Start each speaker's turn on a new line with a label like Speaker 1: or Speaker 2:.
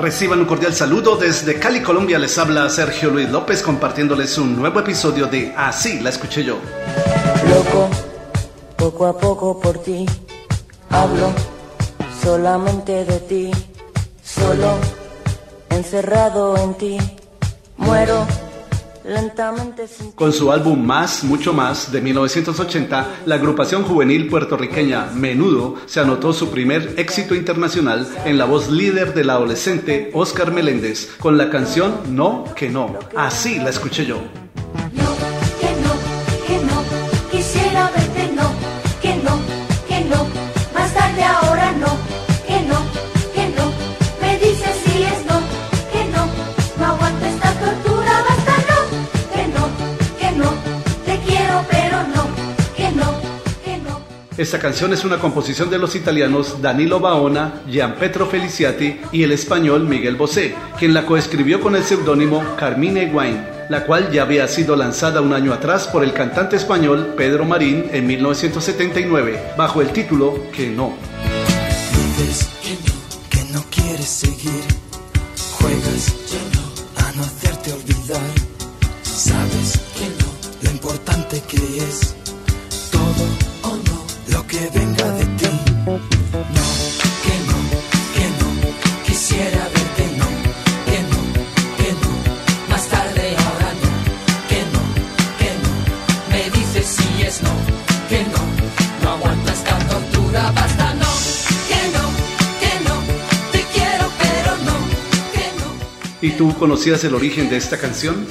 Speaker 1: Reciban un cordial saludo desde Cali, Colombia. Les habla Sergio Luis López compartiéndoles un nuevo episodio de Así la escuché yo.
Speaker 2: Loco, poco a poco por ti, hablo solamente de ti, solo encerrado en ti, muero lentamente
Speaker 1: Con su álbum Más, Mucho Más de 1980, la agrupación juvenil puertorriqueña Menudo se anotó su primer éxito internacional en la voz líder del adolescente Oscar Meléndez con la canción No que No. Así la escuché yo.
Speaker 3: Esta
Speaker 1: canción es una composición de los italianos Danilo Baona, Gianpetro Feliciati y el español Miguel Bosé, quien la coescribió con el seudónimo Carmine Guain, la cual ya había sido lanzada un año atrás por el cantante español Pedro Marín en 1979, bajo el título Que no.
Speaker 4: Que no, quieres seguir. Juegas a no hacerte olvidar. Sabes que no, lo importante que es todo que venga de ti. No, que no, que no, quisiera verte, no, que no, que no, más tarde ahora no, que no, que no, me dices si es no, que no, no aguanto esta tortura, basta no, que no, que no, te quiero pero no, que no.
Speaker 1: ¿Y tú conocías el origen de esta canción?